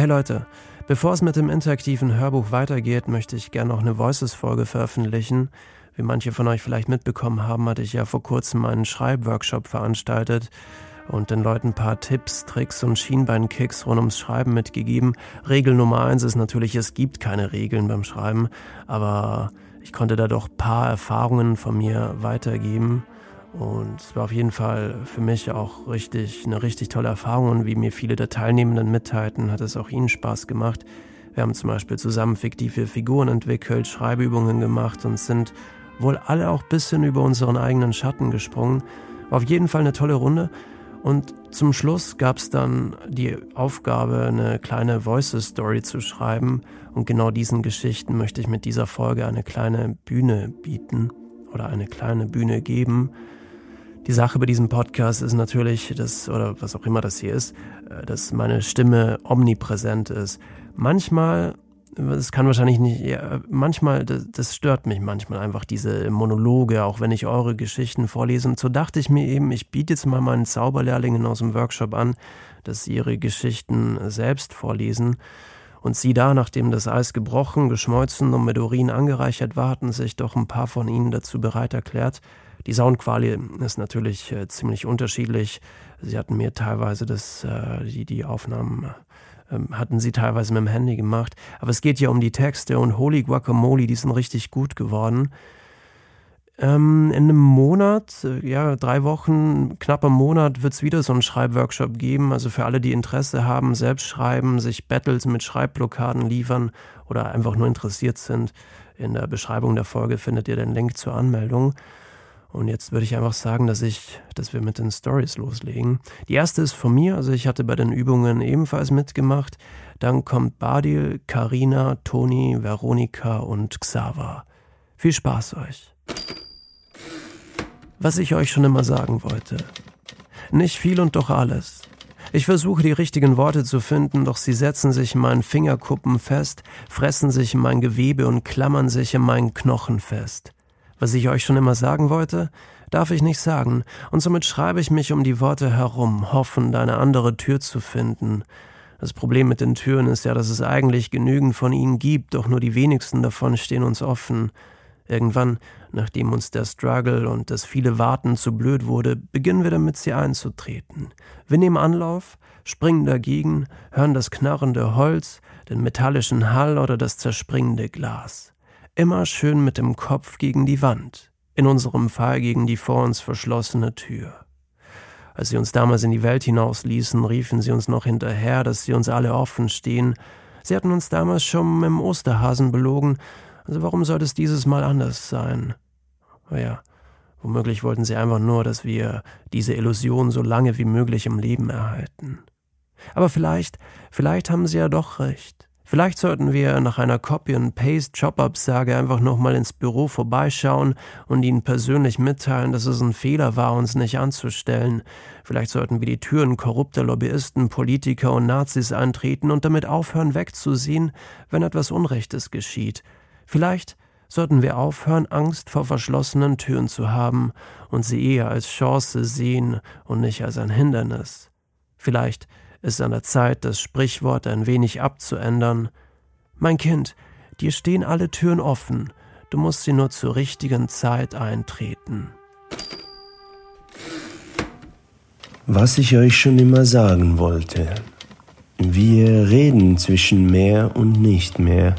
Hey Leute, bevor es mit dem interaktiven Hörbuch weitergeht, möchte ich gerne noch eine Voices-Folge veröffentlichen. Wie manche von euch vielleicht mitbekommen haben, hatte ich ja vor kurzem einen Schreibworkshop veranstaltet und den Leuten ein paar Tipps, Tricks und Schienbeinkicks rund ums Schreiben mitgegeben. Regel Nummer eins ist natürlich, es gibt keine Regeln beim Schreiben, aber ich konnte da doch ein paar Erfahrungen von mir weitergeben. Und es war auf jeden Fall für mich auch richtig, eine richtig tolle Erfahrung. Und wie mir viele der Teilnehmenden mitteilten, hat es auch ihnen Spaß gemacht. Wir haben zum Beispiel zusammen fiktive Figuren entwickelt, Schreibübungen gemacht und sind wohl alle auch ein bisschen über unseren eigenen Schatten gesprungen. War auf jeden Fall eine tolle Runde. Und zum Schluss gab es dann die Aufgabe, eine kleine Voices-Story zu schreiben. Und genau diesen Geschichten möchte ich mit dieser Folge eine kleine Bühne bieten oder eine kleine Bühne geben. Die Sache bei diesem Podcast ist natürlich, dass, oder was auch immer das hier ist, äh, dass meine Stimme omnipräsent ist. Manchmal, das kann wahrscheinlich nicht, ja, manchmal, das, das, stört mich manchmal einfach, diese Monologe, auch wenn ich eure Geschichten vorlese. Und so dachte ich mir eben, ich biete jetzt mal meinen Zauberlehrlingen aus dem Workshop an, dass sie ihre Geschichten selbst vorlesen. Und sie da, nachdem das Eis gebrochen, geschmolzen und mit Urin angereichert war, hatten sich doch ein paar von ihnen dazu bereit erklärt, die Soundquali ist natürlich äh, ziemlich unterschiedlich. Sie hatten mir teilweise das, äh, die, die Aufnahmen ähm, hatten sie teilweise mit dem Handy gemacht. Aber es geht ja um die Texte und Holy Guacamole, die sind richtig gut geworden. Ähm, in einem Monat, äh, ja, drei Wochen, knapper Monat, wird es wieder so einen Schreibworkshop geben. Also für alle, die Interesse haben, selbst schreiben, sich Battles mit Schreibblockaden liefern oder einfach nur interessiert sind. In der Beschreibung der Folge findet ihr den Link zur Anmeldung. Und jetzt würde ich einfach sagen, dass ich, dass wir mit den Stories loslegen. Die erste ist von mir, also ich hatte bei den Übungen ebenfalls mitgemacht. Dann kommt Badil, Karina, Toni, Veronika und Xava. Viel Spaß euch. Was ich euch schon immer sagen wollte. Nicht viel und doch alles. Ich versuche die richtigen Worte zu finden, doch sie setzen sich in meinen Fingerkuppen fest, fressen sich in mein Gewebe und klammern sich in meinen Knochen fest. Was ich euch schon immer sagen wollte, darf ich nicht sagen, und somit schreibe ich mich um die Worte herum, hoffend eine andere Tür zu finden. Das Problem mit den Türen ist ja, dass es eigentlich genügend von ihnen gibt, doch nur die wenigsten davon stehen uns offen. Irgendwann, nachdem uns der Struggle und das viele Warten zu blöd wurde, beginnen wir damit, sie einzutreten. Wir nehmen Anlauf, springen dagegen, hören das knarrende Holz, den metallischen Hall oder das zerspringende Glas immer schön mit dem Kopf gegen die Wand, in unserem Fall gegen die vor uns verschlossene Tür. Als sie uns damals in die Welt hinausließen, riefen sie uns noch hinterher, dass sie uns alle offen stehen. Sie hatten uns damals schon dem Osterhasen belogen, also warum sollte es dieses Mal anders sein? Oh ja, womöglich wollten sie einfach nur, dass wir diese Illusion so lange wie möglich im Leben erhalten. Aber vielleicht, vielleicht haben sie ja doch recht. Vielleicht sollten wir nach einer Copy-and-Paste-Job-Absage einfach nochmal ins Büro vorbeischauen und ihnen persönlich mitteilen, dass es ein Fehler war, uns nicht anzustellen. Vielleicht sollten wir die Türen korrupter Lobbyisten, Politiker und Nazis eintreten und damit aufhören wegzusehen, wenn etwas Unrechtes geschieht. Vielleicht sollten wir aufhören, Angst vor verschlossenen Türen zu haben und sie eher als Chance sehen und nicht als ein Hindernis. Vielleicht ist an der Zeit, das Sprichwort ein wenig abzuändern. Mein Kind, dir stehen alle Türen offen, du musst sie nur zur richtigen Zeit eintreten. Was ich euch schon immer sagen wollte. Wir reden zwischen mehr und nicht mehr,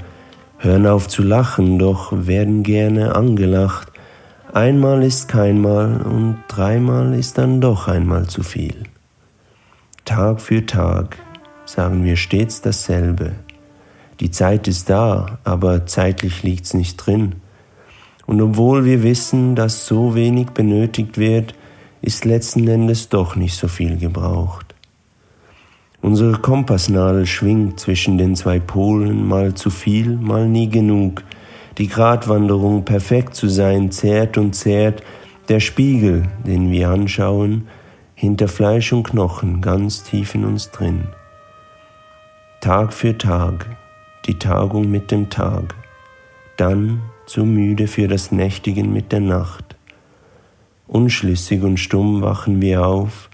hören auf zu lachen, doch werden gerne angelacht. Einmal ist keinmal und dreimal ist dann doch einmal zu viel. Tag für Tag sagen wir stets dasselbe. Die Zeit ist da, aber zeitlich liegt's nicht drin. Und obwohl wir wissen, dass so wenig benötigt wird, ist letzten Endes doch nicht so viel gebraucht. Unsere Kompassnadel schwingt zwischen den zwei Polen, mal zu viel, mal nie genug. Die Gratwanderung perfekt zu sein zehrt und zehrt, der Spiegel, den wir anschauen, hinter Fleisch und Knochen ganz tief in uns drin. Tag für Tag, die Tagung mit dem Tag, dann zu müde für das Nächtigen mit der Nacht. Unschlüssig und stumm wachen wir auf,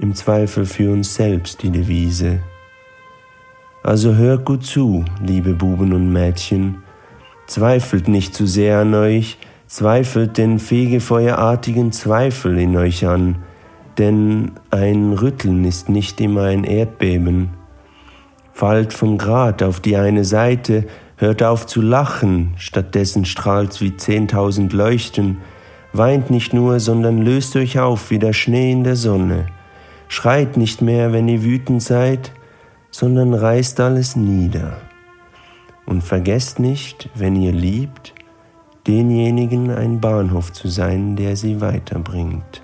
im Zweifel für uns selbst die Devise. Also hört gut zu, liebe Buben und Mädchen, zweifelt nicht zu sehr an euch, zweifelt den fegefeuerartigen Zweifel in euch an, denn ein Rütteln ist nicht immer ein Erdbeben. Fallt vom Grat auf die eine Seite, hört auf zu lachen, stattdessen strahlt's wie zehntausend Leuchten, weint nicht nur, sondern löst euch auf wie der Schnee in der Sonne, schreit nicht mehr, wenn ihr wütend seid, sondern reißt alles nieder. Und vergesst nicht, wenn ihr liebt, denjenigen ein Bahnhof zu sein, der sie weiterbringt.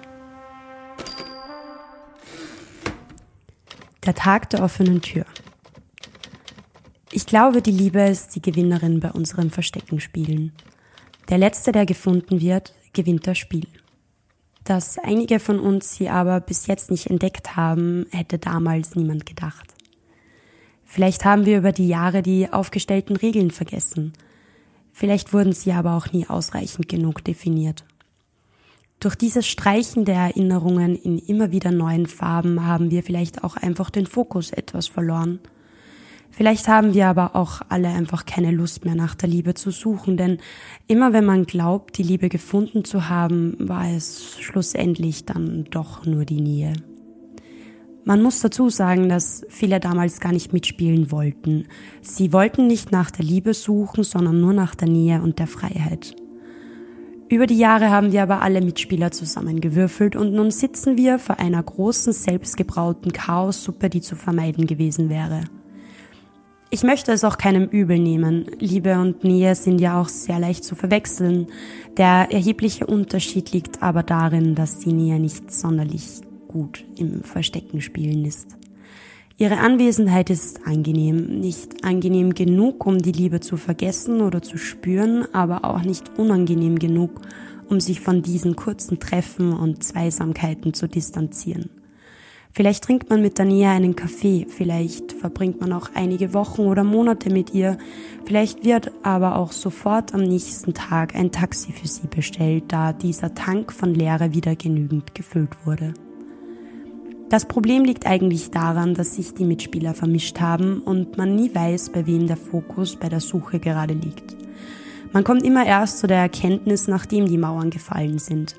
Der Tag der offenen Tür. Ich glaube, die Liebe ist die Gewinnerin bei unserem Versteckenspielen. Der Letzte, der gefunden wird, gewinnt das Spiel. Dass einige von uns sie aber bis jetzt nicht entdeckt haben, hätte damals niemand gedacht. Vielleicht haben wir über die Jahre die aufgestellten Regeln vergessen – Vielleicht wurden sie aber auch nie ausreichend genug definiert. Durch dieses Streichen der Erinnerungen in immer wieder neuen Farben haben wir vielleicht auch einfach den Fokus etwas verloren. Vielleicht haben wir aber auch alle einfach keine Lust mehr nach der Liebe zu suchen, denn immer wenn man glaubt, die Liebe gefunden zu haben, war es schlussendlich dann doch nur die Nähe. Man muss dazu sagen, dass viele damals gar nicht mitspielen wollten. Sie wollten nicht nach der Liebe suchen, sondern nur nach der Nähe und der Freiheit. Über die Jahre haben wir aber alle Mitspieler zusammengewürfelt und nun sitzen wir vor einer großen selbstgebrauten Chaossuppe, die zu vermeiden gewesen wäre. Ich möchte es auch keinem übel nehmen. Liebe und Nähe sind ja auch sehr leicht zu verwechseln. Der erhebliche Unterschied liegt aber darin, dass die Nähe nicht sonderlich gut im Verstecken spielen ist. Ihre Anwesenheit ist angenehm, nicht angenehm genug, um die Liebe zu vergessen oder zu spüren, aber auch nicht unangenehm genug, um sich von diesen kurzen Treffen und Zweisamkeiten zu distanzieren. Vielleicht trinkt man mit Nähe einen Kaffee, vielleicht verbringt man auch einige Wochen oder Monate mit ihr, vielleicht wird aber auch sofort am nächsten Tag ein Taxi für sie bestellt, da dieser Tank von Leere wieder genügend gefüllt wurde. Das Problem liegt eigentlich daran, dass sich die Mitspieler vermischt haben und man nie weiß, bei wem der Fokus bei der Suche gerade liegt. Man kommt immer erst zu der Erkenntnis, nachdem die Mauern gefallen sind.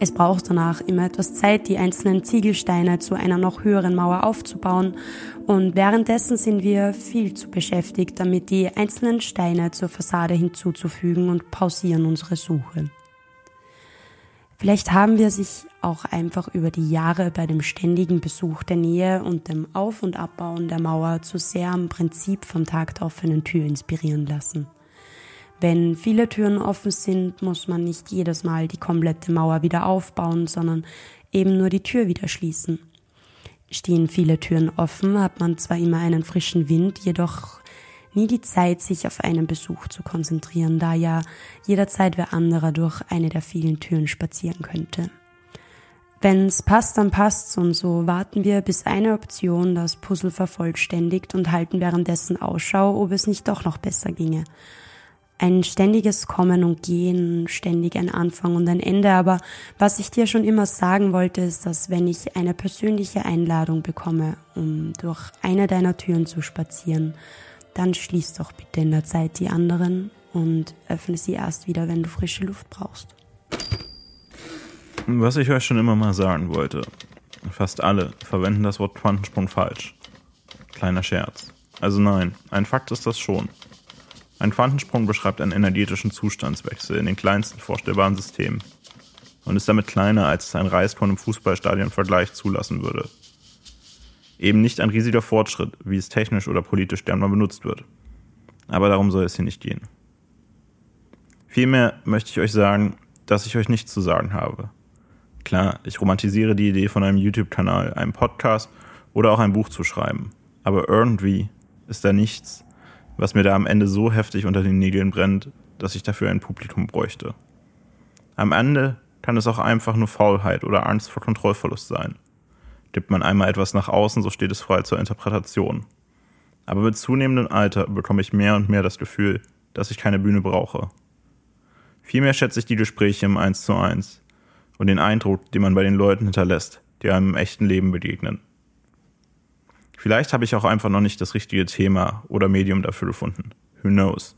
Es braucht danach immer etwas Zeit, die einzelnen Ziegelsteine zu einer noch höheren Mauer aufzubauen und währenddessen sind wir viel zu beschäftigt, damit die einzelnen Steine zur Fassade hinzuzufügen und pausieren unsere Suche. Vielleicht haben wir sich auch einfach über die Jahre bei dem ständigen Besuch der Nähe und dem Auf- und Abbauen der Mauer zu sehr am Prinzip vom Tag der offenen Tür inspirieren lassen. Wenn viele Türen offen sind, muss man nicht jedes Mal die komplette Mauer wieder aufbauen, sondern eben nur die Tür wieder schließen. Stehen viele Türen offen, hat man zwar immer einen frischen Wind, jedoch nie die Zeit, sich auf einen Besuch zu konzentrieren, da ja jederzeit wer anderer durch eine der vielen Türen spazieren könnte. Wenn's passt, dann passt's und so warten wir, bis eine Option das Puzzle vervollständigt und halten währenddessen Ausschau, ob es nicht doch noch besser ginge. Ein ständiges Kommen und Gehen, ständig ein Anfang und ein Ende, aber was ich dir schon immer sagen wollte, ist, dass wenn ich eine persönliche Einladung bekomme, um durch eine deiner Türen zu spazieren, dann schließ doch bitte in der Zeit die anderen und öffne sie erst wieder, wenn du frische Luft brauchst. Was ich euch schon immer mal sagen wollte. Fast alle verwenden das Wort Quantensprung falsch. Kleiner Scherz. Also nein, ein Fakt ist das schon. Ein Quantensprung beschreibt einen energetischen Zustandswechsel in den kleinsten vorstellbaren Systemen und ist damit kleiner, als es ein Reiskorn im Fußballstadion Vergleich zulassen würde eben nicht ein riesiger Fortschritt, wie es technisch oder politisch gern mal benutzt wird. Aber darum soll es hier nicht gehen. Vielmehr möchte ich euch sagen, dass ich euch nichts zu sagen habe. Klar, ich romantisiere die Idee von einem YouTube-Kanal, einem Podcast oder auch ein Buch zu schreiben. Aber irgendwie ist da nichts, was mir da am Ende so heftig unter den Nägeln brennt, dass ich dafür ein Publikum bräuchte. Am Ende kann es auch einfach nur Faulheit oder Angst vor Kontrollverlust sein. Gibt man einmal etwas nach außen, so steht es frei zur Interpretation. Aber mit zunehmendem Alter bekomme ich mehr und mehr das Gefühl, dass ich keine Bühne brauche. Vielmehr schätze ich die Gespräche im Eins zu eins und den Eindruck, den man bei den Leuten hinterlässt, die einem im echten Leben begegnen. Vielleicht habe ich auch einfach noch nicht das richtige Thema oder Medium dafür gefunden. Who knows?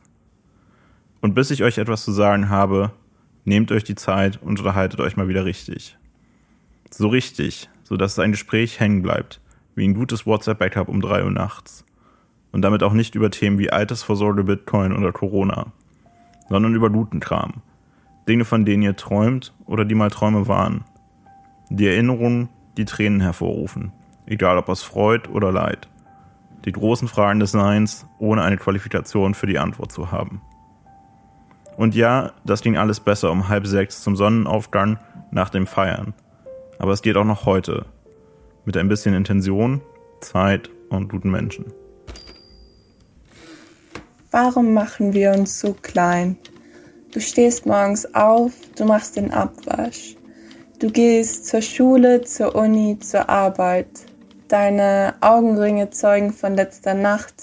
Und bis ich euch etwas zu sagen habe, nehmt euch die Zeit und unterhaltet euch mal wieder richtig. So richtig, so dass ein Gespräch hängen bleibt, wie ein gutes WhatsApp-Backup um drei Uhr nachts. Und damit auch nicht über Themen wie Altersvorsorge, Bitcoin oder Corona, sondern über Lutenkram. Dinge, von denen ihr träumt oder die mal Träume waren. Die Erinnerungen, die Tränen hervorrufen, egal ob aus Freud oder Leid. Die großen Fragen des Seins, ohne eine Qualifikation für die Antwort zu haben. Und ja, das ging alles besser um halb sechs zum Sonnenaufgang nach dem Feiern. Aber es geht auch noch heute. Mit ein bisschen Intention, Zeit und guten Menschen. Warum machen wir uns so klein? Du stehst morgens auf, du machst den Abwasch. Du gehst zur Schule, zur Uni, zur Arbeit. Deine Augenringe zeugen von letzter Nacht,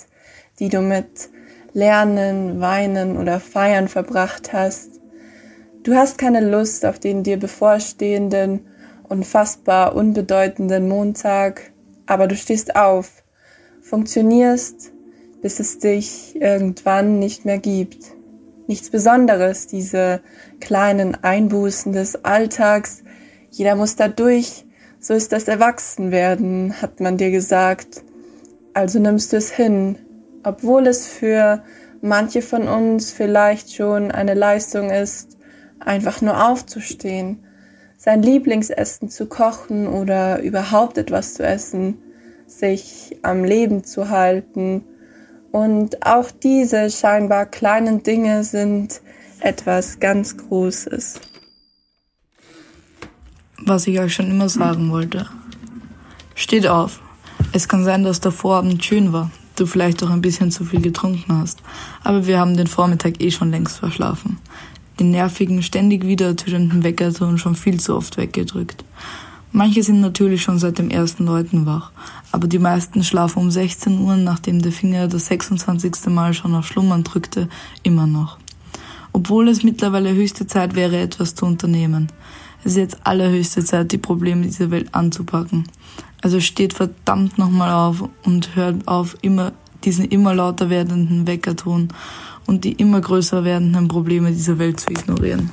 die du mit Lernen, Weinen oder Feiern verbracht hast. Du hast keine Lust auf den dir bevorstehenden, unfassbar unbedeutenden Montag, aber du stehst auf, funktionierst, bis es dich irgendwann nicht mehr gibt. Nichts Besonderes, diese kleinen Einbußen des Alltags. Jeder muss da durch. So ist das Erwachsenwerden, hat man dir gesagt. Also nimmst du es hin, obwohl es für manche von uns vielleicht schon eine Leistung ist, einfach nur aufzustehen, sein Lieblingsessen zu kochen oder überhaupt etwas zu essen, sich am Leben zu halten. Und auch diese scheinbar kleinen Dinge sind etwas ganz Großes. Was ich euch schon immer sagen wollte. Steht auf. Es kann sein, dass der Vorabend schön war, du vielleicht auch ein bisschen zu viel getrunken hast. Aber wir haben den Vormittag eh schon längst verschlafen. Den nervigen, ständig wieder ertönenden Weckerton schon viel zu oft weggedrückt. Manche sind natürlich schon seit dem ersten Läuten wach, aber die meisten schlafen um 16 Uhr, nachdem der Finger das 26. Mal schon auf Schlummern drückte, immer noch. Obwohl es mittlerweile höchste Zeit wäre, etwas zu unternehmen. Es ist jetzt allerhöchste Zeit, die Probleme dieser Welt anzupacken. Also steht verdammt nochmal auf und hört auf, immer diesen immer lauter werdenden Weckerton und die immer größer werdenden Probleme dieser Welt zu ignorieren.